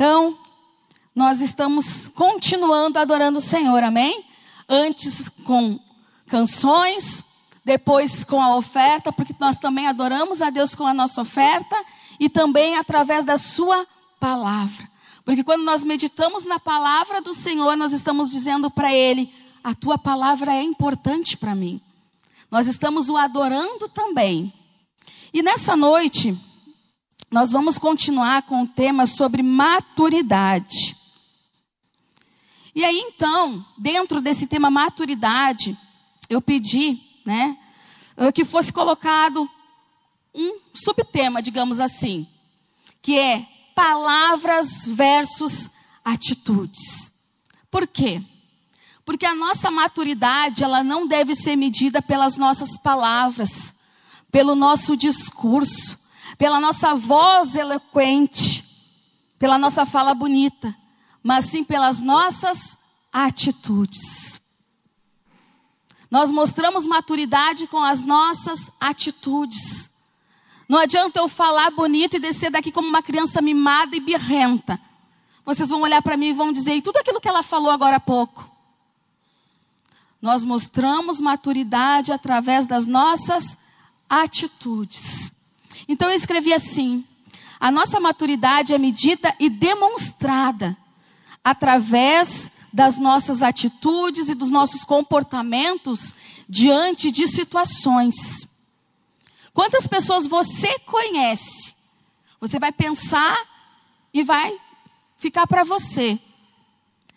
Então, nós estamos continuando adorando o Senhor, amém? Antes com canções, depois com a oferta, porque nós também adoramos a Deus com a nossa oferta e também através da Sua palavra. Porque quando nós meditamos na palavra do Senhor, nós estamos dizendo para Ele: a tua palavra é importante para mim. Nós estamos o adorando também. E nessa noite, nós vamos continuar com o tema sobre maturidade. E aí então, dentro desse tema maturidade, eu pedi, né, que fosse colocado um subtema, digamos assim, que é palavras versus atitudes. Por quê? Porque a nossa maturidade, ela não deve ser medida pelas nossas palavras, pelo nosso discurso, pela nossa voz eloquente, pela nossa fala bonita, mas sim pelas nossas atitudes. Nós mostramos maturidade com as nossas atitudes. Não adianta eu falar bonito e descer daqui como uma criança mimada e birrenta. Vocês vão olhar para mim e vão dizer, e tudo aquilo que ela falou agora há pouco. Nós mostramos maturidade através das nossas atitudes. Então eu escrevi assim: a nossa maturidade é medida e demonstrada através das nossas atitudes e dos nossos comportamentos diante de situações. Quantas pessoas você conhece? Você vai pensar e vai ficar para você.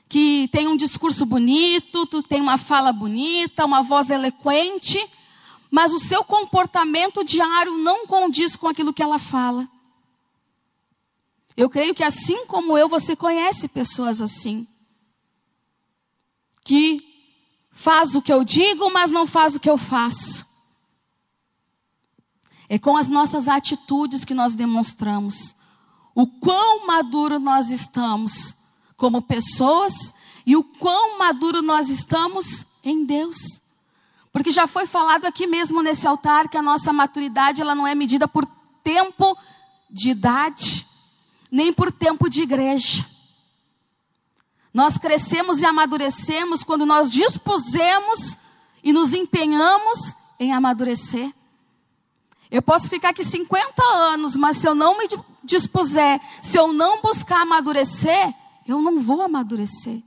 Que tem um discurso bonito, tem uma fala bonita, uma voz eloquente, mas o seu comportamento diário não condiz com aquilo que ela fala. Eu creio que assim como eu, você conhece pessoas assim. Que faz o que eu digo, mas não faz o que eu faço. É com as nossas atitudes que nós demonstramos o quão maduro nós estamos como pessoas e o quão maduro nós estamos em Deus. Porque já foi falado aqui mesmo nesse altar que a nossa maturidade ela não é medida por tempo de idade, nem por tempo de igreja. Nós crescemos e amadurecemos quando nós dispusemos e nos empenhamos em amadurecer. Eu posso ficar aqui 50 anos, mas se eu não me dispuser, se eu não buscar amadurecer, eu não vou amadurecer.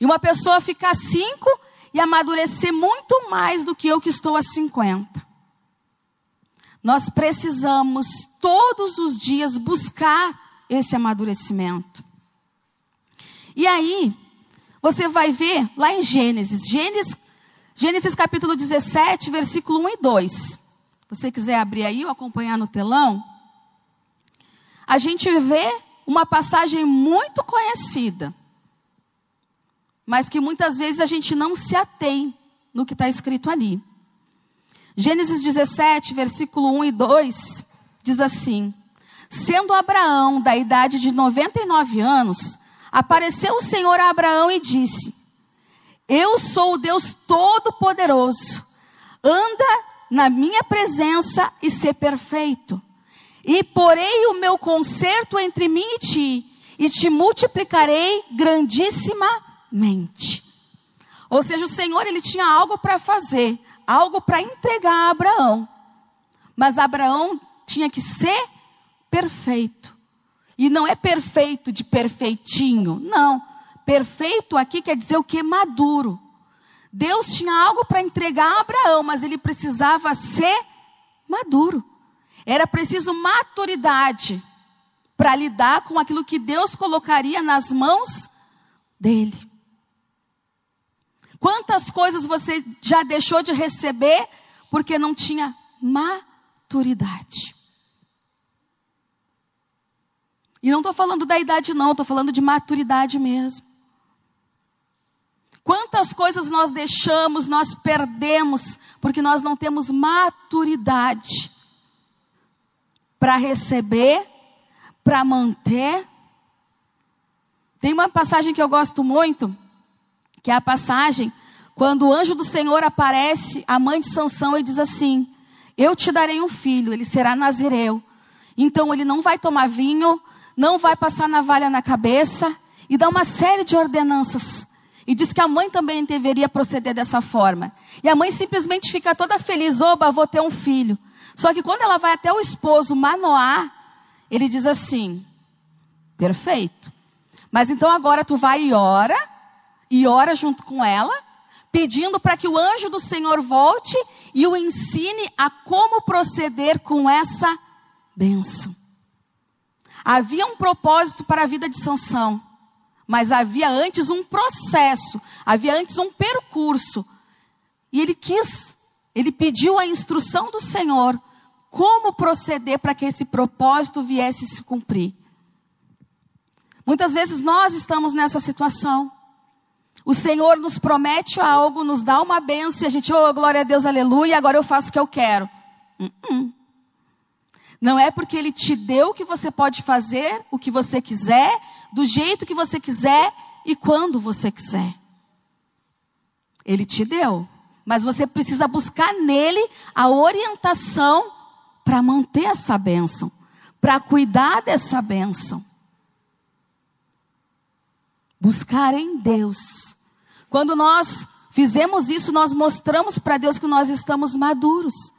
E uma pessoa ficar cinco e amadurecer muito mais do que eu que estou a 50. Nós precisamos todos os dias buscar esse amadurecimento. E aí, você vai ver lá em Gênesis, Gênesis, Gênesis capítulo 17, versículo 1 e 2 você quiser abrir aí ou acompanhar no telão, a gente vê uma passagem muito conhecida, mas que muitas vezes a gente não se atém no que está escrito ali. Gênesis 17, versículo 1 e 2, diz assim: Sendo Abraão da idade de 99 anos, apareceu o Senhor a Abraão e disse: Eu sou o Deus Todo-Poderoso, anda na minha presença e ser perfeito. E porei o meu conserto entre mim e ti, e te multiplicarei grandissimamente. Ou seja, o Senhor ele tinha algo para fazer, algo para entregar a Abraão. Mas Abraão tinha que ser perfeito. E não é perfeito de perfeitinho, não. Perfeito aqui quer dizer o que? Maduro. Deus tinha algo para entregar a Abraão, mas ele precisava ser maduro. Era preciso maturidade para lidar com aquilo que Deus colocaria nas mãos dele. Quantas coisas você já deixou de receber porque não tinha maturidade? E não estou falando da idade, não, estou falando de maturidade mesmo. Quantas coisas nós deixamos, nós perdemos, porque nós não temos maturidade para receber, para manter. Tem uma passagem que eu gosto muito, que é a passagem quando o anjo do Senhor aparece à mãe de Sansão e diz assim: Eu te darei um filho, ele será nazireu. Então ele não vai tomar vinho, não vai passar navalha na cabeça e dá uma série de ordenanças. E diz que a mãe também deveria proceder dessa forma. E a mãe simplesmente fica toda feliz, oba, vou ter um filho. Só que quando ela vai até o esposo Manoá, ele diz assim: perfeito. Mas então agora tu vai e ora, e ora junto com ela, pedindo para que o anjo do Senhor volte e o ensine a como proceder com essa bênção. Havia um propósito para a vida de Sansão, mas havia antes um processo, havia antes um percurso. E ele quis, ele pediu a instrução do Senhor como proceder para que esse propósito viesse se cumprir. Muitas vezes nós estamos nessa situação. O Senhor nos promete algo, nos dá uma bênção e a gente, oh, glória a Deus, aleluia, agora eu faço o que eu quero. Uh -uh. Não é porque Ele te deu que você pode fazer o que você quiser, do jeito que você quiser e quando você quiser. Ele te deu, mas você precisa buscar nele a orientação para manter essa bênção, para cuidar dessa bênção buscar em Deus. Quando nós fizemos isso, nós mostramos para Deus que nós estamos maduros.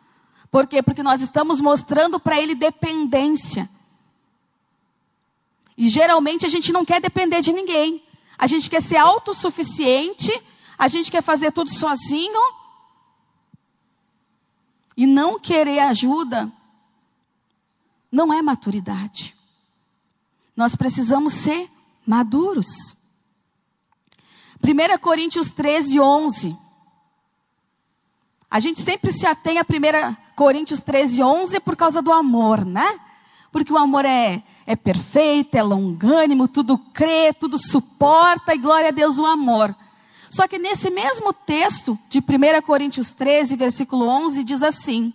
Por quê? Porque nós estamos mostrando para Ele dependência. E geralmente a gente não quer depender de ninguém. A gente quer ser autossuficiente, a gente quer fazer tudo sozinho. E não querer ajuda não é maturidade. Nós precisamos ser maduros. 1 Coríntios 13, 11. A gente sempre se atém a 1 Coríntios 13, 11 por causa do amor, né? Porque o amor é, é perfeito, é longânimo, tudo crê, tudo suporta, e glória a Deus o amor. Só que nesse mesmo texto de 1 Coríntios 13, versículo 11, diz assim: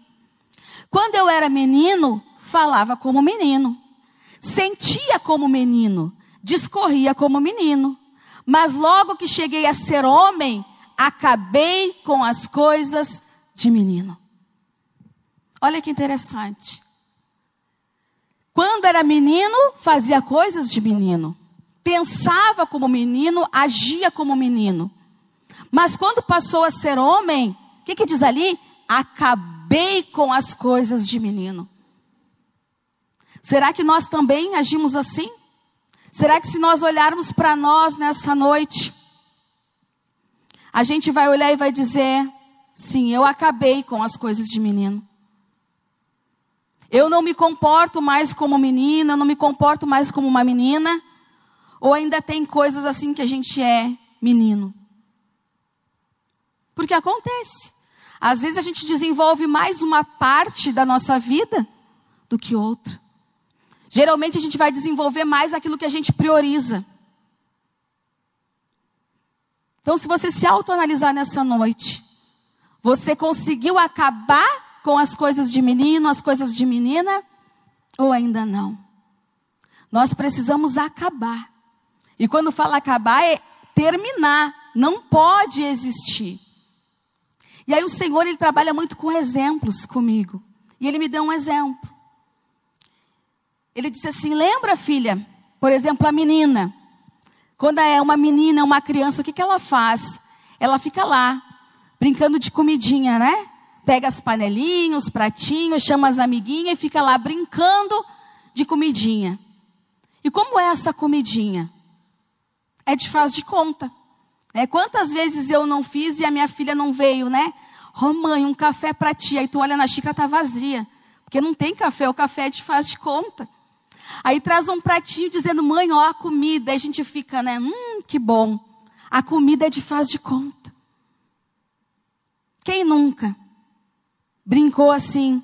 Quando eu era menino, falava como menino, sentia como menino, discorria como menino. Mas logo que cheguei a ser homem, acabei com as coisas de menino. Olha que interessante. Quando era menino, fazia coisas de menino. Pensava como menino, agia como menino. Mas quando passou a ser homem, o que, que diz ali? Acabei com as coisas de menino. Será que nós também agimos assim? Será que se nós olharmos para nós nessa noite, a gente vai olhar e vai dizer: sim, eu acabei com as coisas de menino. Eu não me comporto mais como menina, não me comporto mais como uma menina, ou ainda tem coisas assim que a gente é menino. Porque acontece. Às vezes a gente desenvolve mais uma parte da nossa vida do que outra. Geralmente a gente vai desenvolver mais aquilo que a gente prioriza. Então, se você se autoanalisar nessa noite, você conseguiu acabar com as coisas de menino, as coisas de menina, ou ainda não? Nós precisamos acabar. E quando fala acabar, é terminar. Não pode existir. E aí o Senhor, Ele trabalha muito com exemplos comigo. E Ele me deu um exemplo. Ele disse assim: Lembra, filha? Por exemplo, a menina. Quando é uma menina, uma criança, o que, que ela faz? Ela fica lá, brincando de comidinha, né? Pega as panelinhas, os pratinhos, chama as amiguinhas e fica lá brincando de comidinha. E como é essa comidinha? É de faz de conta. É, quantas vezes eu não fiz e a minha filha não veio, né? Oh, mãe, um café para ti. Aí tu olha na xícara, tá vazia. Porque não tem café, o café é de faz de conta. Aí traz um pratinho dizendo, mãe, ó a comida. Aí a gente fica, né? Hum, que bom. A comida é de faz de conta. Quem nunca brincou assim?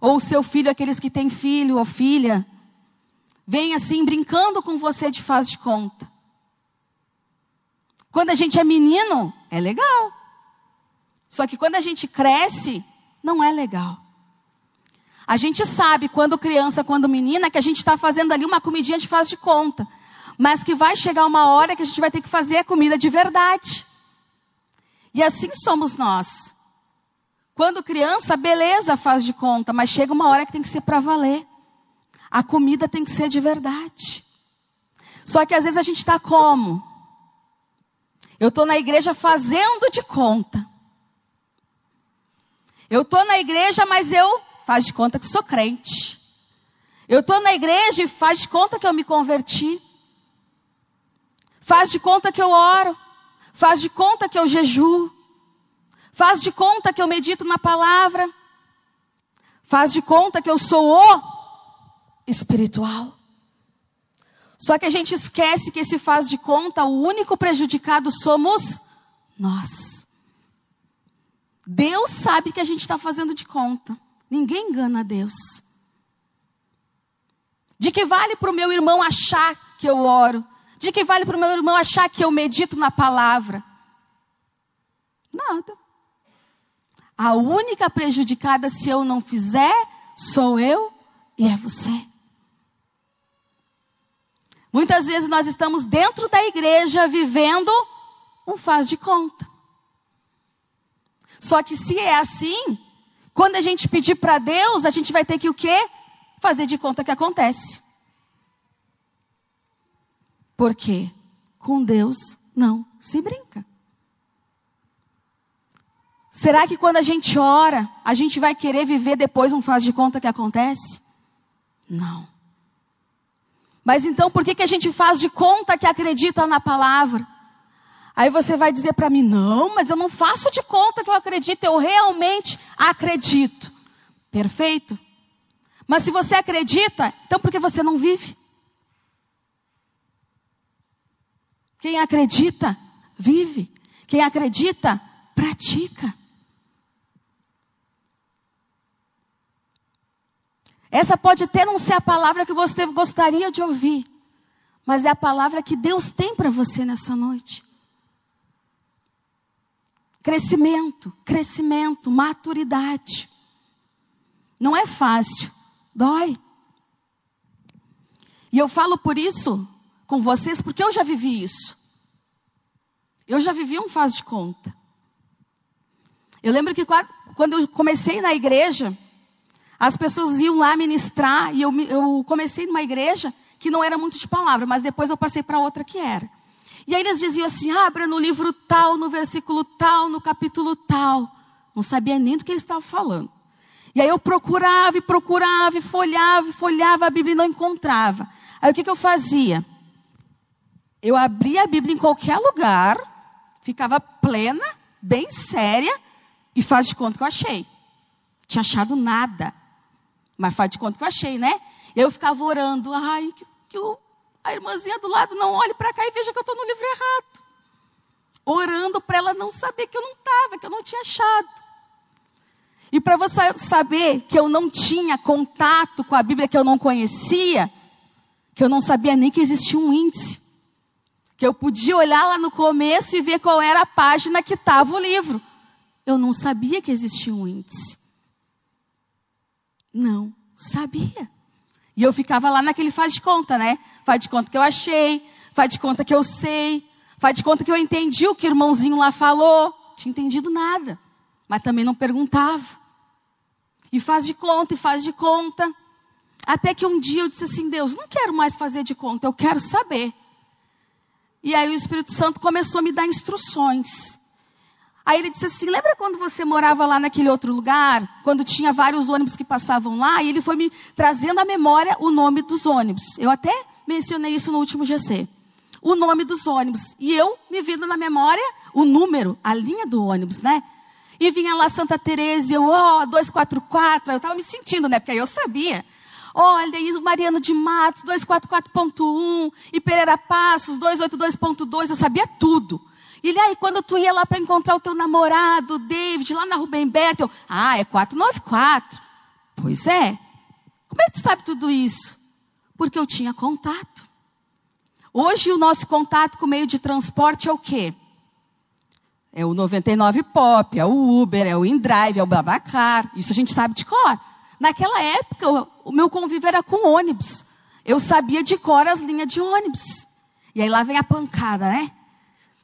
Ou seu filho, aqueles que têm filho ou filha, vem assim brincando com você de faz de conta. Quando a gente é menino, é legal. Só que quando a gente cresce, não é legal. A gente sabe, quando criança, quando menina, que a gente está fazendo ali uma comidinha de faz de conta. Mas que vai chegar uma hora que a gente vai ter que fazer a comida de verdade. E assim somos nós. Quando criança, beleza, faz de conta, mas chega uma hora que tem que ser para valer. A comida tem que ser de verdade. Só que às vezes a gente está como? Eu estou na igreja fazendo de conta. Eu estou na igreja, mas eu faz de conta que sou crente. Eu estou na igreja e faz de conta que eu me converti. Faz de conta que eu oro. Faz de conta que eu jejuo. Faz de conta que eu medito na palavra. Faz de conta que eu sou o espiritual. Só que a gente esquece que esse faz de conta, o único prejudicado somos nós. Deus sabe que a gente está fazendo de conta. Ninguém engana Deus. De que vale para o meu irmão achar que eu oro? De que vale para o meu irmão achar que eu medito na palavra? Nada. A única prejudicada se eu não fizer sou eu e é você. Muitas vezes nós estamos dentro da igreja vivendo um faz de conta. Só que se é assim, quando a gente pedir para Deus, a gente vai ter que o quê? Fazer de conta que acontece. Porque com Deus não se brinca. Será que quando a gente ora, a gente vai querer viver depois um faz de conta que acontece? Não. Mas então por que, que a gente faz de conta que acredita na palavra? Aí você vai dizer para mim: não, mas eu não faço de conta que eu acredito, eu realmente acredito. Perfeito? Mas se você acredita, então por que você não vive? Quem acredita, vive. Quem acredita, pratica. Essa pode até não ser a palavra que você gostaria de ouvir, mas é a palavra que Deus tem para você nessa noite. Crescimento, crescimento, maturidade. Não é fácil, dói. E eu falo por isso com vocês porque eu já vivi isso. Eu já vivi um faz de conta. Eu lembro que quando eu comecei na igreja, as pessoas iam lá ministrar e eu, eu comecei numa igreja que não era muito de palavra, mas depois eu passei para outra que era. E aí eles diziam assim: abra no livro tal, no versículo tal, no capítulo tal. Não sabia nem do que eles estavam falando. E aí eu procurava e procurava e folhava e folhava a Bíblia e não encontrava. Aí o que, que eu fazia? Eu abria a Bíblia em qualquer lugar, ficava plena, bem séria, e faz de conta que eu achei. Tinha achado nada. Mas faz de conta que eu achei, né? Eu ficava orando, ai, que, que a irmãzinha do lado não olhe para cá e veja que eu estou no livro errado. Orando para ela não saber que eu não estava, que eu não tinha achado. E para você saber que eu não tinha contato com a Bíblia que eu não conhecia, que eu não sabia nem que existia um índice. Que eu podia olhar lá no começo e ver qual era a página que estava o livro. Eu não sabia que existia um índice. Não sabia. E eu ficava lá naquele faz de conta, né? Faz de conta que eu achei, faz de conta que eu sei, faz de conta que eu entendi o que o irmãozinho lá falou. Tinha entendido nada, mas também não perguntava. E faz de conta, e faz de conta. Até que um dia eu disse assim: Deus, não quero mais fazer de conta, eu quero saber. E aí o Espírito Santo começou a me dar instruções. Aí ele disse assim: Lembra quando você morava lá naquele outro lugar? Quando tinha vários ônibus que passavam lá? E ele foi me trazendo à memória o nome dos ônibus. Eu até mencionei isso no último GC. O nome dos ônibus. E eu me vindo na memória o número, a linha do ônibus, né? E vinha lá Santa Teresa, eu, ó, oh, 244. Eu estava me sentindo, né? Porque aí eu sabia. Olha, isso Mariano de Matos, 244.1. E Pereira Passos, 282.2. Eu sabia tudo. E aí, quando tu ia lá para encontrar o teu namorado, David, lá na Rubem Berto, ah, é 494. Pois é. Como é que tu sabe tudo isso? Porque eu tinha contato. Hoje o nosso contato com o meio de transporte é o quê? É o 99 Pop, é o Uber, é o InDrive, é o Babacar. Isso a gente sabe de cor. Naquela época, o meu convívio era com ônibus. Eu sabia de cor as linhas de ônibus. E aí lá vem a pancada, né?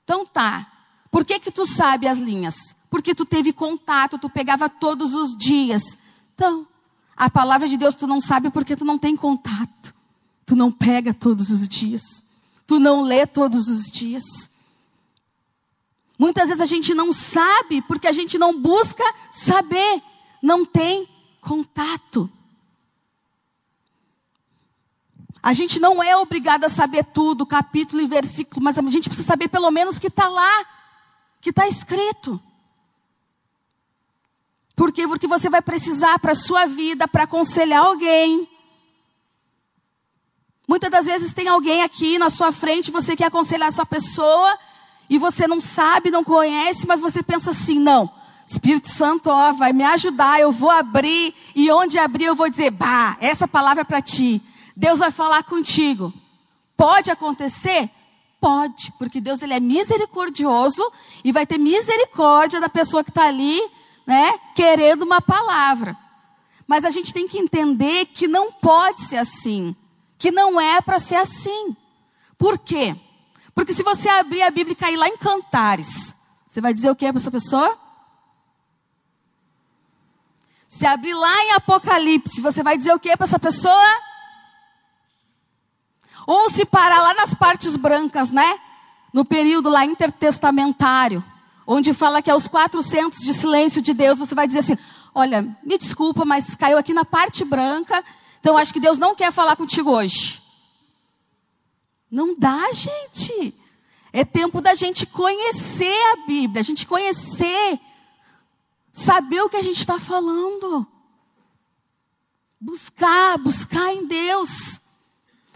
Então tá. Por que que tu sabe as linhas? Porque tu teve contato, tu pegava todos os dias. Então, A palavra de Deus tu não sabe porque tu não tem contato. Tu não pega todos os dias. Tu não lê todos os dias. Muitas vezes a gente não sabe porque a gente não busca saber, não tem contato. A gente não é obrigado a saber tudo, capítulo e versículo, mas a gente precisa saber pelo menos que está lá, que está escrito. Por quê? Porque você vai precisar para a sua vida, para aconselhar alguém. Muitas das vezes tem alguém aqui na sua frente, você quer aconselhar essa pessoa, e você não sabe, não conhece, mas você pensa assim: não, Espírito Santo ó, vai me ajudar, eu vou abrir, e onde abrir eu vou dizer: bah, essa palavra é para ti. Deus vai falar contigo. Pode acontecer? Pode, porque Deus ele é misericordioso e vai ter misericórdia da pessoa que está ali, né, querendo uma palavra. Mas a gente tem que entender que não pode ser assim, que não é para ser assim. Por quê? Porque se você abrir a Bíblia e cair lá em Cantares, você vai dizer o que para essa pessoa? Se abrir lá em Apocalipse, você vai dizer o que para essa pessoa? Ou se parar lá nas partes brancas, né? No período lá intertestamentário, onde fala que é os 400 de silêncio de Deus, você vai dizer assim: olha, me desculpa, mas caiu aqui na parte branca, então acho que Deus não quer falar contigo hoje. Não dá, gente. É tempo da gente conhecer a Bíblia, a gente conhecer, saber o que a gente está falando. Buscar, buscar em Deus.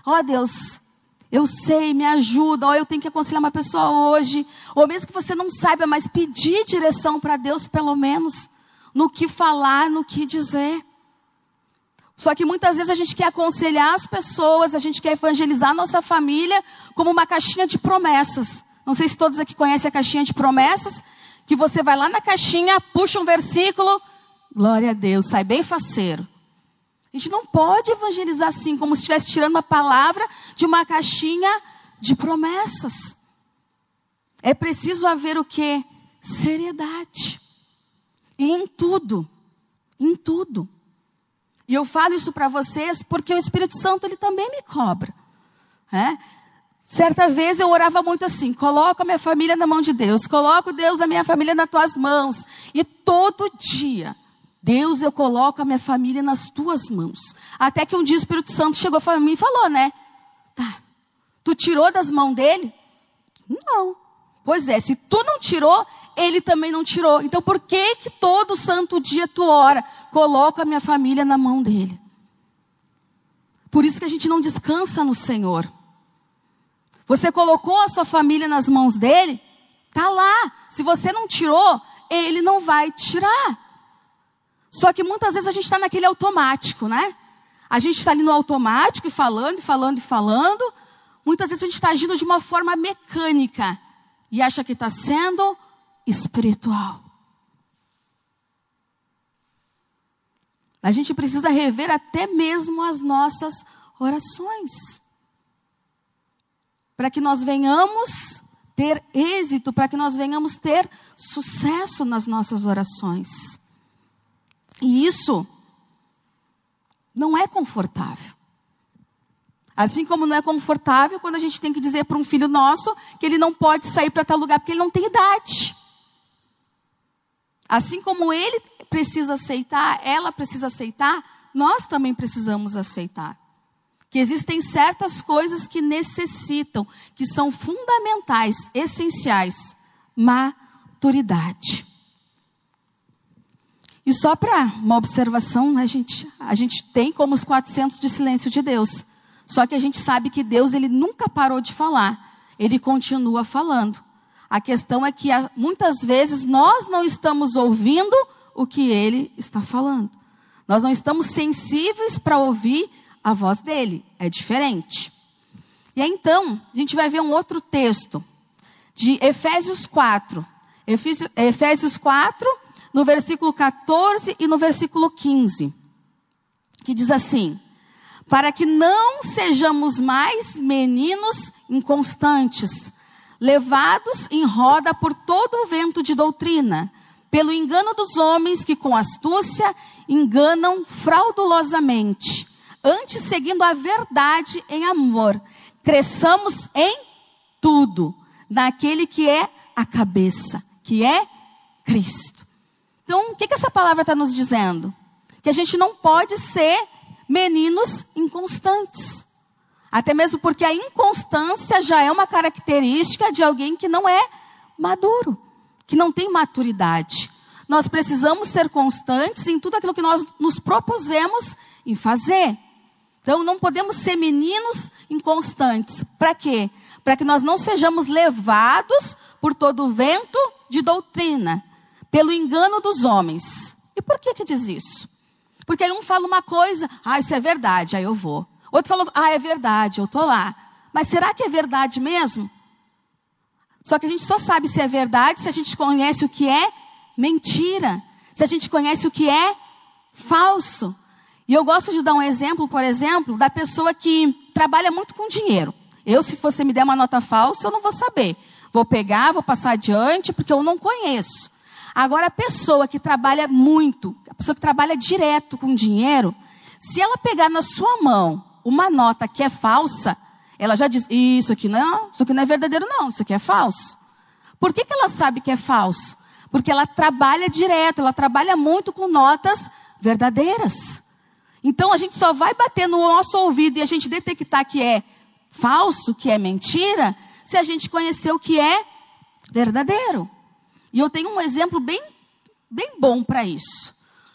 Ó oh, Deus, eu sei, me ajuda. Ó, oh, eu tenho que aconselhar uma pessoa hoje. Ou mesmo que você não saiba, mas pedir direção para Deus, pelo menos, no que falar, no que dizer. Só que muitas vezes a gente quer aconselhar as pessoas, a gente quer evangelizar a nossa família como uma caixinha de promessas. Não sei se todos aqui conhecem a caixinha de promessas, que você vai lá na caixinha, puxa um versículo, glória a Deus, sai bem faceiro. A gente não pode evangelizar assim, como se estivesse tirando uma palavra de uma caixinha de promessas. É preciso haver o que? Seriedade. E em tudo. Em tudo. E eu falo isso para vocês porque o Espírito Santo ele também me cobra. É? Certa vez eu orava muito assim: coloco a minha família na mão de Deus, coloco Deus a minha família nas tuas mãos. E todo dia Deus, eu coloco a minha família nas tuas mãos. Até que um dia o Espírito Santo chegou para mim e falou, né? Tá. Tu tirou das mãos dele? Não. Pois é, se tu não tirou, ele também não tirou. Então por que que todo santo dia tu ora? Coloca a minha família na mão dele. Por isso que a gente não descansa no Senhor. Você colocou a sua família nas mãos dele? Tá lá. Se você não tirou, ele não vai tirar. Só que muitas vezes a gente está naquele automático, né? A gente está ali no automático e falando, e falando, e falando. Muitas vezes a gente está agindo de uma forma mecânica e acha que está sendo espiritual. A gente precisa rever até mesmo as nossas orações. Para que nós venhamos ter êxito, para que nós venhamos ter sucesso nas nossas orações. E isso não é confortável. Assim como não é confortável quando a gente tem que dizer para um filho nosso que ele não pode sair para tal lugar porque ele não tem idade. Assim como ele precisa aceitar, ela precisa aceitar, nós também precisamos aceitar. Que existem certas coisas que necessitam, que são fundamentais, essenciais. Maturidade. E só para uma observação, né, gente, a gente tem como os 400 de silêncio de Deus. Só que a gente sabe que Deus ele nunca parou de falar. Ele continua falando. A questão é que muitas vezes nós não estamos ouvindo o que ele está falando. Nós não estamos sensíveis para ouvir a voz dele. É diferente. E aí, então, a gente vai ver um outro texto de Efésios 4. Efésios 4, no versículo 14 e no versículo 15, que diz assim: Para que não sejamos mais meninos inconstantes, levados em roda por todo o vento de doutrina, pelo engano dos homens que com astúcia enganam fraudulosamente, antes seguindo a verdade em amor, cresçamos em tudo, naquele que é a cabeça, que é Cristo. Então, o que, que essa palavra está nos dizendo? Que a gente não pode ser meninos inconstantes. Até mesmo porque a inconstância já é uma característica de alguém que não é maduro, que não tem maturidade. Nós precisamos ser constantes em tudo aquilo que nós nos propusemos em fazer. Então, não podemos ser meninos inconstantes. Para quê? Para que nós não sejamos levados por todo o vento de doutrina, pelo engano dos homens. E por que que diz isso? Porque um fala uma coisa, ah, isso é verdade, aí eu vou. Outro falou, ah, é verdade, eu estou lá. Mas será que é verdade mesmo? Só que a gente só sabe se é verdade se a gente conhece o que é mentira, se a gente conhece o que é falso. E eu gosto de dar um exemplo, por exemplo, da pessoa que trabalha muito com dinheiro. Eu, se você me der uma nota falsa, eu não vou saber. Vou pegar, vou passar adiante, porque eu não conheço. Agora, a pessoa que trabalha muito, a pessoa que trabalha direto com dinheiro, se ela pegar na sua mão uma nota que é falsa, ela já diz: Isso aqui não, isso aqui não é verdadeiro, não, isso aqui é falso. Por que, que ela sabe que é falso? Porque ela trabalha direto, ela trabalha muito com notas verdadeiras. Então a gente só vai bater no nosso ouvido e a gente detectar que é falso, que é mentira, se a gente conhecer o que é verdadeiro. E eu tenho um exemplo bem, bem bom para isso.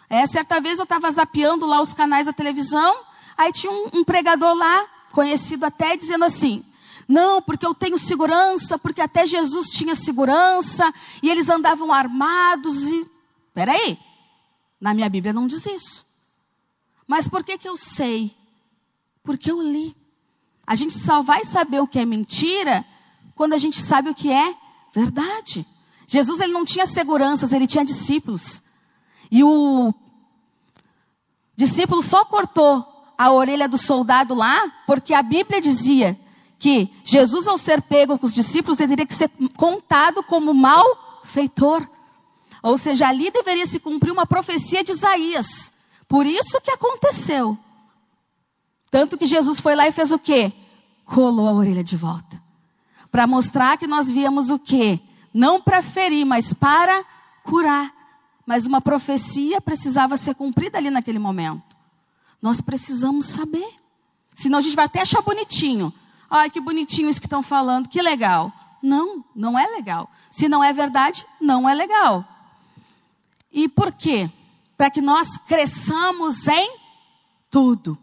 É, certa vez eu estava zapeando lá os canais da televisão, aí tinha um, um pregador lá, conhecido até, dizendo assim: não, porque eu tenho segurança, porque até Jesus tinha segurança, e eles andavam armados e. Peraí, na minha Bíblia não diz isso. Mas por que, que eu sei? Porque eu li. A gente só vai saber o que é mentira quando a gente sabe o que é verdade. Jesus ele não tinha seguranças, ele tinha discípulos. E o discípulo só cortou a orelha do soldado lá porque a Bíblia dizia que Jesus, ao ser pego com os discípulos, ele teria que ser contado como malfeitor. Ou seja, ali deveria se cumprir uma profecia de Isaías. Por isso que aconteceu. Tanto que Jesus foi lá e fez o quê? Colou a orelha de volta. Para mostrar que nós víamos o quê? Não para ferir, mas para curar. Mas uma profecia precisava ser cumprida ali naquele momento. Nós precisamos saber. Senão a gente vai até achar bonitinho. Ai, que bonitinho isso que estão falando, que legal. Não, não é legal. Se não é verdade, não é legal. E por quê? Para que nós cresçamos em tudo.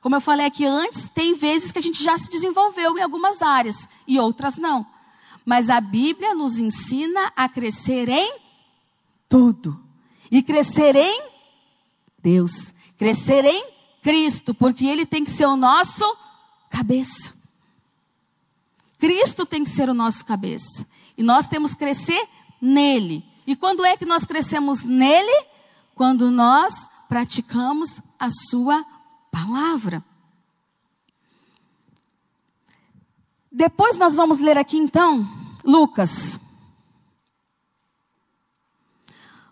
Como eu falei aqui antes, tem vezes que a gente já se desenvolveu em algumas áreas e outras não. Mas a Bíblia nos ensina a crescer em tudo. E crescer em Deus. Crescer em Cristo, porque Ele tem que ser o nosso cabeça. Cristo tem que ser o nosso cabeça. E nós temos que crescer nele. E quando é que nós crescemos nele? Quando nós praticamos a sua palavra. Depois nós vamos ler aqui então Lucas.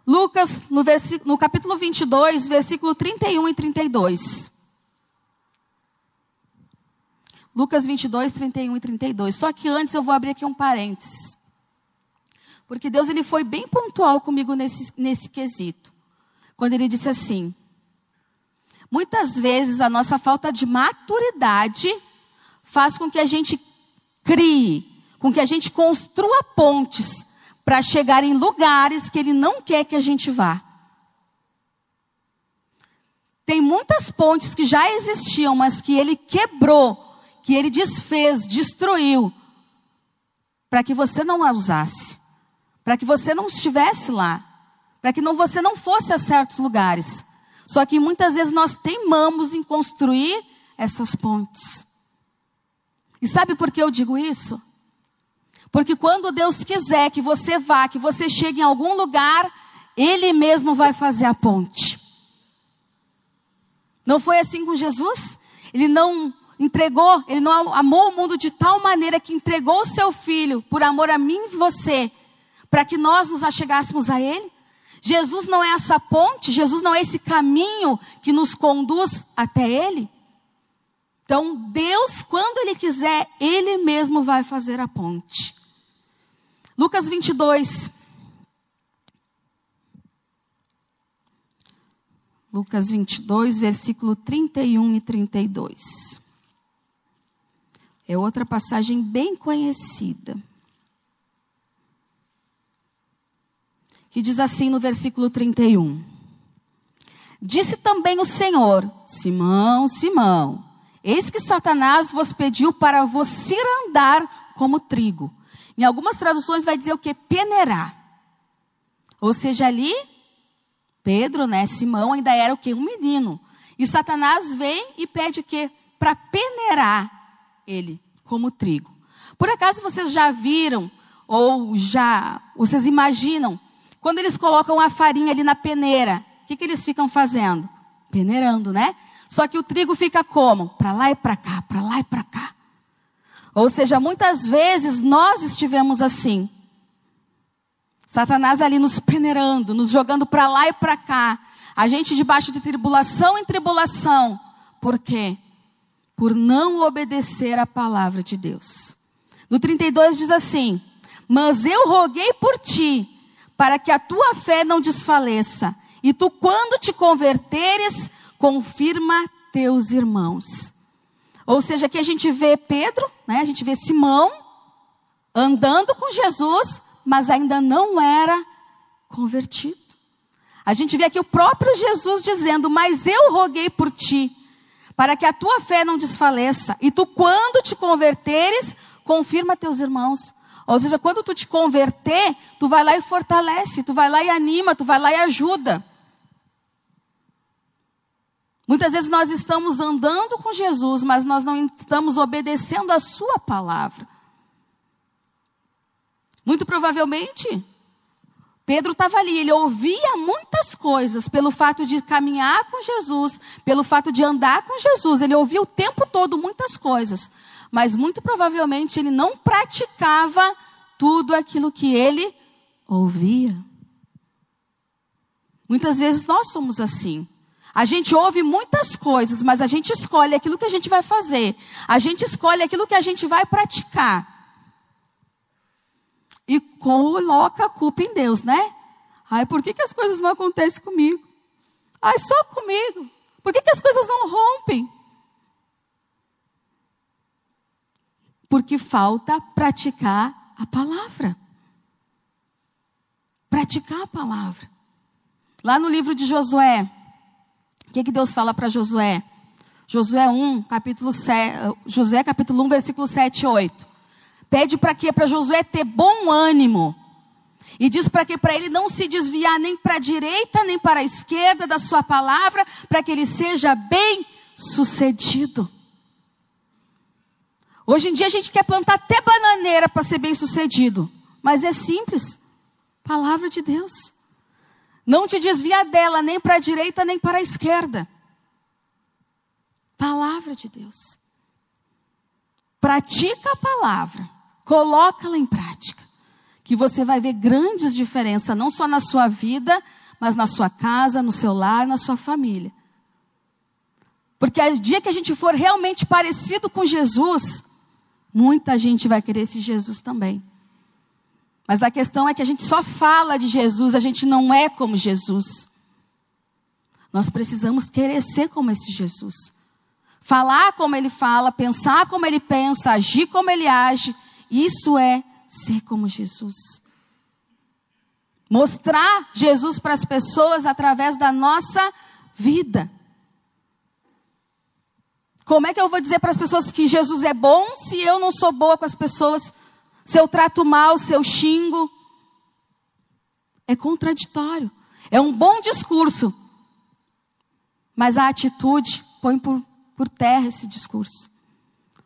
Lucas, no, no capítulo 22, versículo 31 e 32. Lucas 22, 31 e 32. Só que antes eu vou abrir aqui um parênteses. Porque Deus ele foi bem pontual comigo nesse, nesse quesito. Quando ele disse assim: Muitas vezes a nossa falta de maturidade faz com que a gente crie, com que a gente construa pontes para chegar em lugares que Ele não quer que a gente vá. Tem muitas pontes que já existiam, mas que Ele quebrou, que Ele desfez, destruiu, para que você não a usasse, para que você não estivesse lá, para que não, você não fosse a certos lugares. Só que muitas vezes nós teimamos em construir essas pontes. E sabe por que eu digo isso? Porque quando Deus quiser que você vá, que você chegue em algum lugar, Ele mesmo vai fazer a ponte. Não foi assim com Jesus? Ele não entregou, ele não amou o mundo de tal maneira que entregou o seu filho por amor a mim e você, para que nós nos achegássemos a Ele? Jesus não é essa ponte, Jesus não é esse caminho que nos conduz até Ele? Então, Deus, quando Ele quiser, Ele mesmo vai fazer a ponte. Lucas 22. Lucas 22, versículo 31 e 32. É outra passagem bem conhecida. Que diz assim no versículo 31. Disse também o Senhor: Simão, Simão, eis que Satanás vos pediu para vos cirandar como trigo. Em algumas traduções vai dizer o que? Peneirar. Ou seja, ali, Pedro, né, Simão, ainda era o que? Um menino. E Satanás vem e pede o que? Para peneirar ele como trigo. Por acaso vocês já viram, ou já, vocês imaginam, quando eles colocam a farinha ali na peneira, o que, que eles ficam fazendo? Peneirando, né? Só que o trigo fica como? Para lá e para cá, para lá e para cá. Ou seja, muitas vezes nós estivemos assim. Satanás ali nos peneirando, nos jogando para lá e para cá. A gente debaixo de tribulação em tribulação. Por quê? Por não obedecer a palavra de Deus. No 32 diz assim: Mas eu roguei por ti, para que a tua fé não desfaleça, e tu, quando te converteres, confirma teus irmãos. Ou seja, aqui a gente vê Pedro, né? a gente vê Simão andando com Jesus, mas ainda não era convertido. A gente vê aqui o próprio Jesus dizendo: Mas eu roguei por ti, para que a tua fé não desfaleça, e tu, quando te converteres, confirma teus irmãos. Ou seja, quando tu te converter, tu vai lá e fortalece, tu vai lá e anima, tu vai lá e ajuda. Muitas vezes nós estamos andando com Jesus, mas nós não estamos obedecendo a Sua palavra. Muito provavelmente, Pedro estava ali, ele ouvia muitas coisas pelo fato de caminhar com Jesus, pelo fato de andar com Jesus. Ele ouvia o tempo todo muitas coisas, mas muito provavelmente ele não praticava tudo aquilo que ele ouvia. Muitas vezes nós somos assim. A gente ouve muitas coisas, mas a gente escolhe aquilo que a gente vai fazer. A gente escolhe aquilo que a gente vai praticar. E coloca a culpa em Deus, né? Ai, por que, que as coisas não acontecem comigo? Ai, só comigo. Por que, que as coisas não rompem? Porque falta praticar a palavra. Praticar a palavra. Lá no livro de Josué, que, que Deus fala para Josué? Josué 1, capítulo 7, Josué capítulo 1, versículo 7 e 8. Pede para quê? Para Josué ter bom ânimo. E diz para que para ele não se desviar nem para a direita nem para a esquerda da sua palavra, para que ele seja bem sucedido. Hoje em dia a gente quer plantar até bananeira para ser bem sucedido, mas é simples. Palavra de Deus. Não te desvia dela nem para a direita nem para a esquerda. Palavra de Deus. Pratica a palavra, coloca-la em prática, que você vai ver grandes diferenças, não só na sua vida, mas na sua casa, no seu lar, na sua família. Porque o dia que a gente for realmente parecido com Jesus, muita gente vai querer esse Jesus também. Mas a questão é que a gente só fala de Jesus, a gente não é como Jesus. Nós precisamos querer ser como esse Jesus. Falar como ele fala, pensar como ele pensa, agir como ele age. Isso é ser como Jesus. Mostrar Jesus para as pessoas através da nossa vida. Como é que eu vou dizer para as pessoas que Jesus é bom se eu não sou boa com as pessoas? Se eu trato mal, se eu xingo. É contraditório. É um bom discurso. Mas a atitude põe por, por terra esse discurso.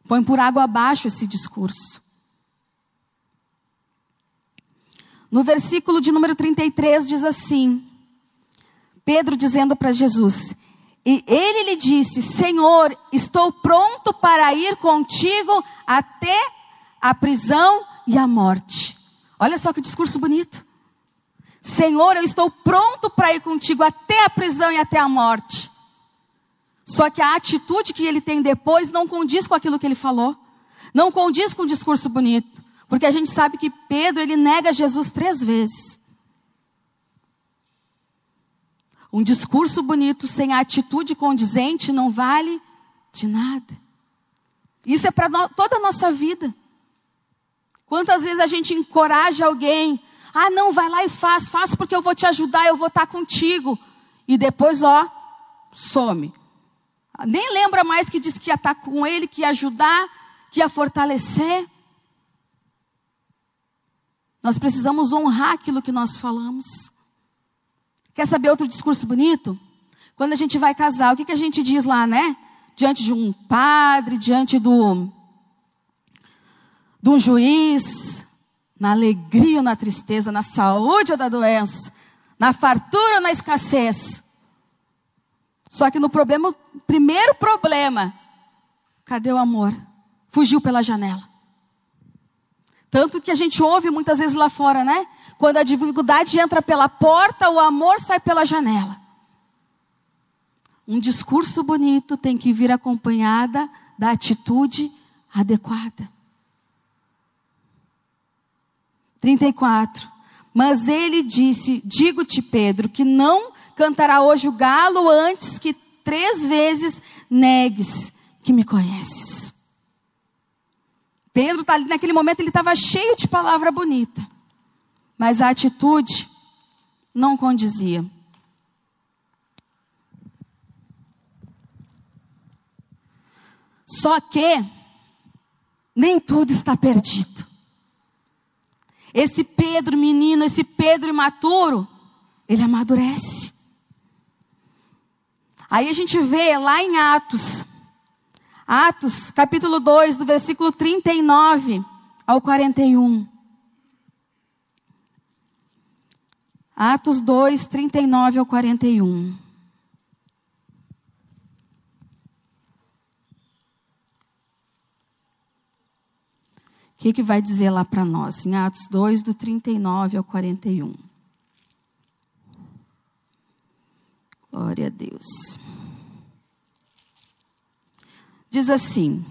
Põe por água abaixo esse discurso. No versículo de número 33 diz assim: Pedro dizendo para Jesus: E ele lhe disse: Senhor, estou pronto para ir contigo até a prisão e a morte. Olha só que discurso bonito. Senhor, eu estou pronto para ir contigo até a prisão e até a morte. Só que a atitude que ele tem depois não condiz com aquilo que ele falou. Não condiz com o discurso bonito. Porque a gente sabe que Pedro, ele nega Jesus três vezes. Um discurso bonito sem a atitude condizente não vale de nada. Isso é para toda a nossa vida. Quantas vezes a gente encoraja alguém, ah, não, vai lá e faz, faz porque eu vou te ajudar, eu vou estar contigo. E depois, ó, some. Nem lembra mais que disse que ia estar com ele, que ia ajudar, que ia fortalecer. Nós precisamos honrar aquilo que nós falamos. Quer saber outro discurso bonito? Quando a gente vai casar, o que, que a gente diz lá, né? Diante de um padre, diante do, de um juiz, na alegria ou na tristeza, na saúde ou na doença, na fartura ou na escassez. Só que no problema, primeiro problema, cadê o amor? Fugiu pela janela. Tanto que a gente ouve muitas vezes lá fora, né? Quando a dificuldade entra pela porta, o amor sai pela janela. Um discurso bonito tem que vir acompanhada da atitude adequada. 34. Mas ele disse: Digo-te, Pedro, que não cantará hoje o galo antes que três vezes negues que me conheces. Pedro, tá, naquele momento, ele estava cheio de palavra bonita, mas a atitude não condizia. Só que nem tudo está perdido. Esse Pedro menino, esse Pedro imaturo, ele amadurece. Aí a gente vê lá em Atos, Atos, capítulo 2, do versículo 39 ao 41. Atos 2, 39 ao 41. O que, que vai dizer lá para nós? Em Atos 2, do 39 ao 41. Glória a Deus. Diz assim: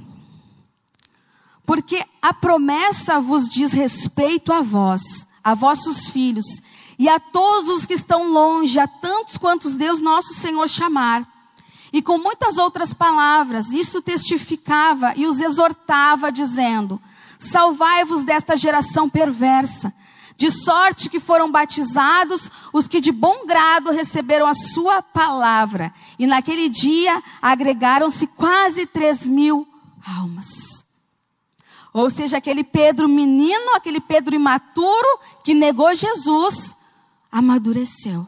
Porque a promessa vos diz respeito a vós, a vossos filhos, e a todos os que estão longe, a tantos quantos Deus nosso Senhor chamar. E com muitas outras palavras, isso testificava e os exortava, dizendo: Salvai-vos desta geração perversa, de sorte que foram batizados os que de bom grado receberam a sua palavra. E naquele dia agregaram-se quase três mil almas. Ou seja, aquele Pedro menino, aquele Pedro imaturo que negou Jesus, amadureceu.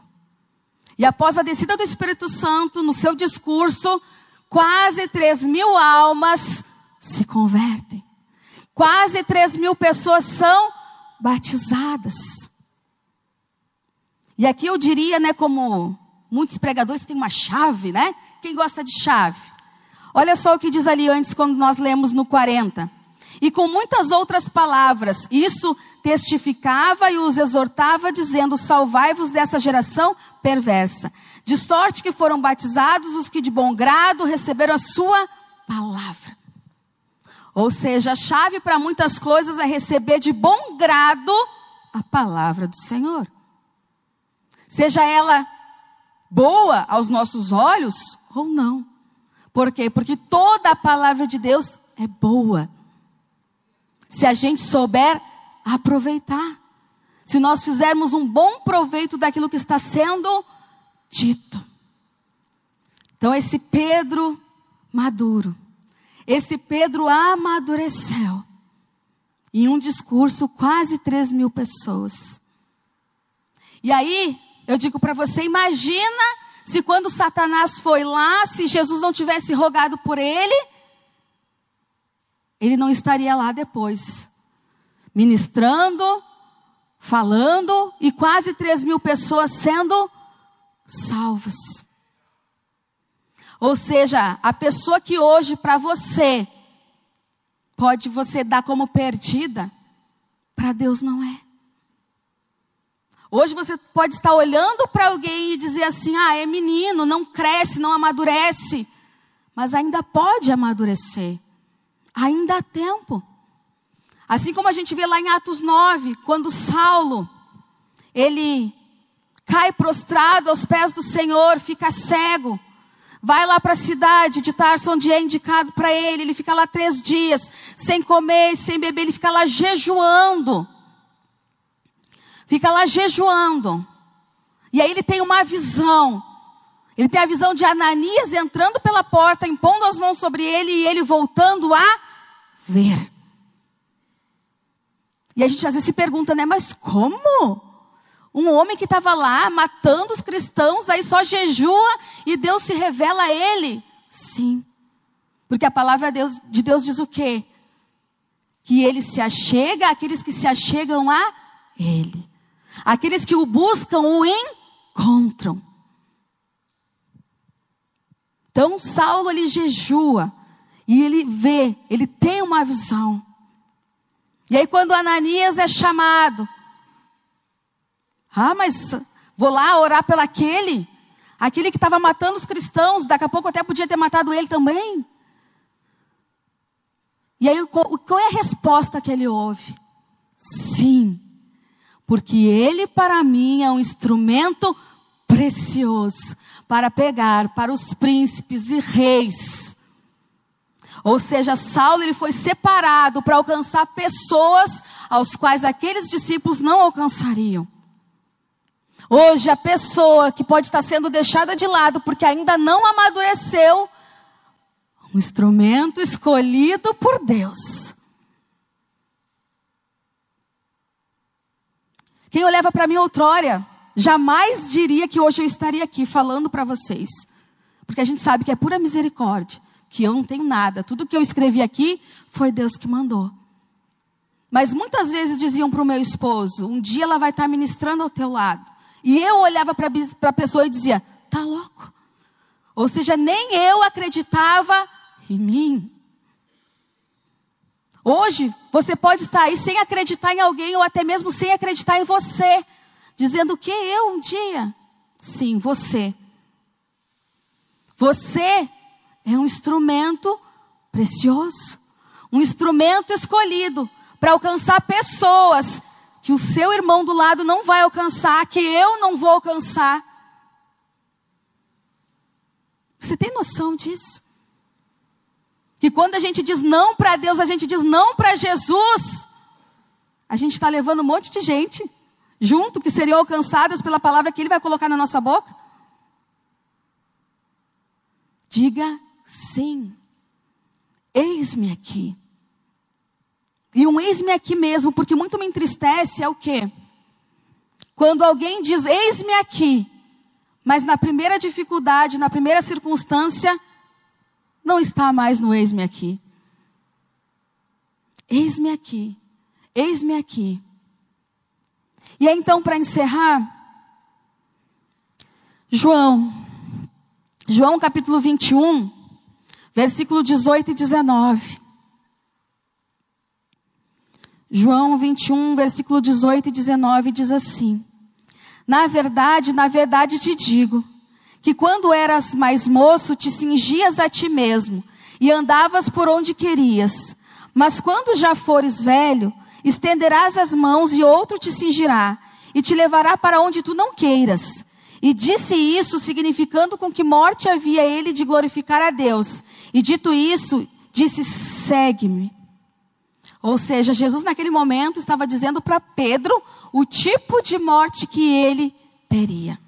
E após a descida do Espírito Santo, no seu discurso, quase três mil almas se convertem. Quase 3 mil pessoas são batizadas. E aqui eu diria, né, como muitos pregadores têm uma chave, né? Quem gosta de chave? Olha só o que diz ali antes, quando nós lemos no 40. E com muitas outras palavras, isso testificava e os exortava, dizendo: Salvai-vos dessa geração perversa. De sorte que foram batizados os que de bom grado receberam a sua palavra. Ou seja, a chave para muitas coisas é receber de bom grado a palavra do Senhor. Seja ela boa aos nossos olhos ou não. Por quê? Porque toda a palavra de Deus é boa. Se a gente souber aproveitar. Se nós fizermos um bom proveito daquilo que está sendo dito. Então, esse Pedro maduro esse Pedro amadureceu. Em um discurso, quase 3 mil pessoas. E aí, eu digo para você: imagina se quando Satanás foi lá, se Jesus não tivesse rogado por ele, ele não estaria lá depois, ministrando, falando, e quase 3 mil pessoas sendo salvas. Ou seja, a pessoa que hoje para você pode você dar como perdida, para Deus não é. Hoje você pode estar olhando para alguém e dizer assim: ah, é menino, não cresce, não amadurece. Mas ainda pode amadurecer. Ainda há tempo. Assim como a gente vê lá em Atos 9, quando Saulo, ele cai prostrado aos pés do Senhor, fica cego. Vai lá para a cidade de Tarso, onde é indicado para ele. Ele fica lá três dias, sem comer, sem beber. Ele fica lá jejuando. Fica lá jejuando. E aí ele tem uma visão. Ele tem a visão de Ananias entrando pela porta, impondo as mãos sobre ele e ele voltando a ver. E a gente às vezes se pergunta, né? Mas como? Um homem que estava lá matando os cristãos, aí só jejua e Deus se revela a ele? Sim. Porque a palavra de Deus diz o quê? Que ele se achega àqueles que se achegam a ele. Aqueles que o buscam, o encontram. Então Saulo ele jejua e ele vê, ele tem uma visão. E aí quando Ananias é chamado, ah, mas vou lá orar pelo aquele, aquele que estava matando os cristãos, daqui a pouco até podia ter matado ele também. E aí, qual é a resposta que ele ouve? Sim, porque ele para mim é um instrumento precioso para pegar para os príncipes e reis. Ou seja, Saulo ele foi separado para alcançar pessoas aos quais aqueles discípulos não alcançariam. Hoje, a pessoa que pode estar sendo deixada de lado porque ainda não amadureceu, um instrumento escolhido por Deus. Quem olhava para mim outrora, jamais diria que hoje eu estaria aqui falando para vocês. Porque a gente sabe que é pura misericórdia, que eu não tenho nada. Tudo que eu escrevi aqui foi Deus que mandou. Mas muitas vezes diziam para o meu esposo: um dia ela vai estar ministrando ao teu lado. E eu olhava para a pessoa e dizia: tá louco. Ou seja, nem eu acreditava em mim. Hoje, você pode estar aí sem acreditar em alguém ou até mesmo sem acreditar em você, dizendo que eu um dia. Sim, você. Você é um instrumento precioso, um instrumento escolhido para alcançar pessoas que o seu irmão do lado não vai alcançar, que eu não vou alcançar. Você tem noção disso? Que quando a gente diz não para Deus, a gente diz não para Jesus, a gente está levando um monte de gente junto que seriam alcançadas pela palavra que Ele vai colocar na nossa boca? Diga sim. Eis-me aqui. E um eis-me aqui mesmo, porque muito me entristece é o quê? Quando alguém diz eis-me aqui, mas na primeira dificuldade, na primeira circunstância, não está mais no eis-me aqui. Eis-me aqui. Eis-me aqui. E aí, então, para encerrar, João, João capítulo 21, versículo 18 e 19. João 21, versículo 18 e 19 diz assim: Na verdade, na verdade te digo, que quando eras mais moço, te cingias a ti mesmo e andavas por onde querias. Mas quando já fores velho, estenderás as mãos e outro te cingirá e te levará para onde tu não queiras. E disse isso, significando com que morte havia ele de glorificar a Deus. E dito isso, disse: segue-me. Ou seja, Jesus naquele momento estava dizendo para Pedro o tipo de morte que ele teria.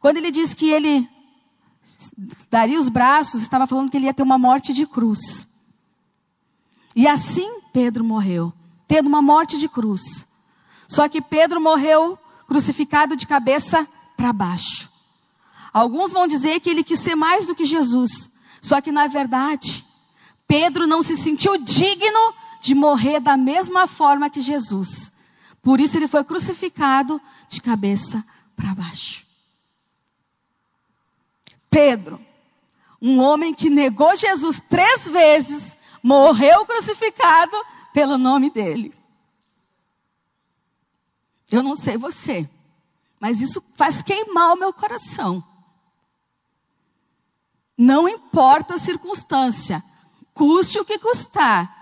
Quando ele diz que ele daria os braços, estava falando que ele ia ter uma morte de cruz. E assim Pedro morreu, tendo uma morte de cruz. Só que Pedro morreu crucificado de cabeça para baixo. Alguns vão dizer que ele quis ser mais do que Jesus. Só que na verdade, Pedro não se sentiu digno de morrer da mesma forma que Jesus. Por isso ele foi crucificado de cabeça para baixo. Pedro, um homem que negou Jesus três vezes, morreu crucificado pelo nome dele. Eu não sei você, Mas isso faz queimar o meu coração. Não importa a circunstância, custe o que custar.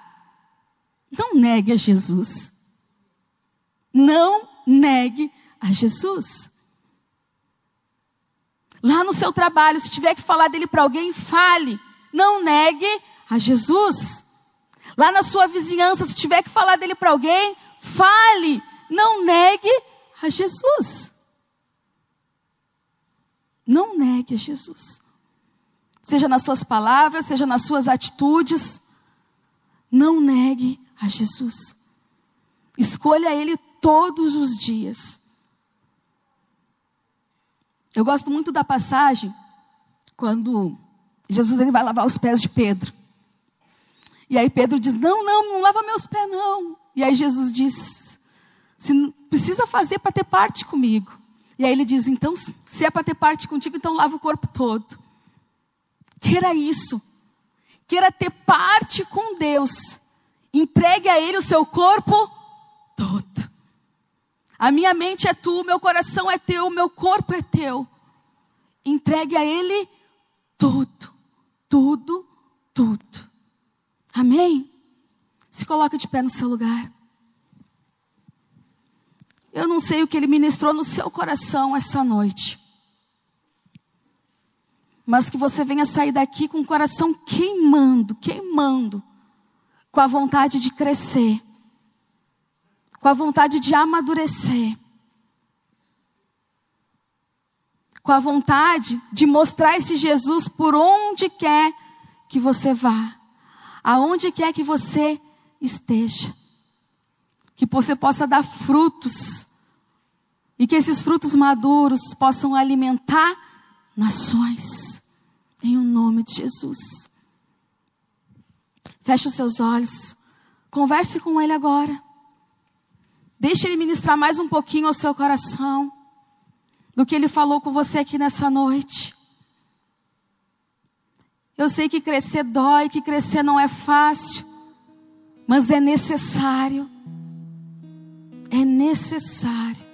Não negue a Jesus. Não negue a Jesus. Lá no seu trabalho, se tiver que falar dele para alguém, fale. Não negue a Jesus. Lá na sua vizinhança, se tiver que falar dele para alguém, fale. Não negue a Jesus. Não negue a Jesus. Seja nas suas palavras, seja nas suas atitudes. Não negue a Jesus. Escolha Ele todos os dias. Eu gosto muito da passagem quando Jesus ele vai lavar os pés de Pedro. E aí Pedro diz: Não, não, não lava meus pés, não. E aí Jesus diz: Se precisa fazer para ter parte comigo. E aí ele diz: Então, se é para ter parte contigo, então lava o corpo todo. Queira isso. Queira ter parte com Deus. Entregue a Ele o seu corpo todo. A minha mente é tua, meu coração é teu, o meu corpo é teu. Entregue a Ele tudo, tudo, tudo. Amém? Se coloca de pé no seu lugar. Eu não sei o que Ele ministrou no seu coração essa noite. Mas que você venha sair daqui com o coração queimando, queimando, com a vontade de crescer com a vontade de amadurecer, com a vontade de mostrar esse Jesus por onde quer que você vá, aonde quer que você esteja, que você possa dar frutos e que esses frutos maduros possam alimentar nações, em o nome de Jesus. Feche os seus olhos, converse com Ele agora. Deixe Ele ministrar mais um pouquinho ao seu coração do que Ele falou com você aqui nessa noite. Eu sei que crescer dói, que crescer não é fácil, mas é necessário. É necessário.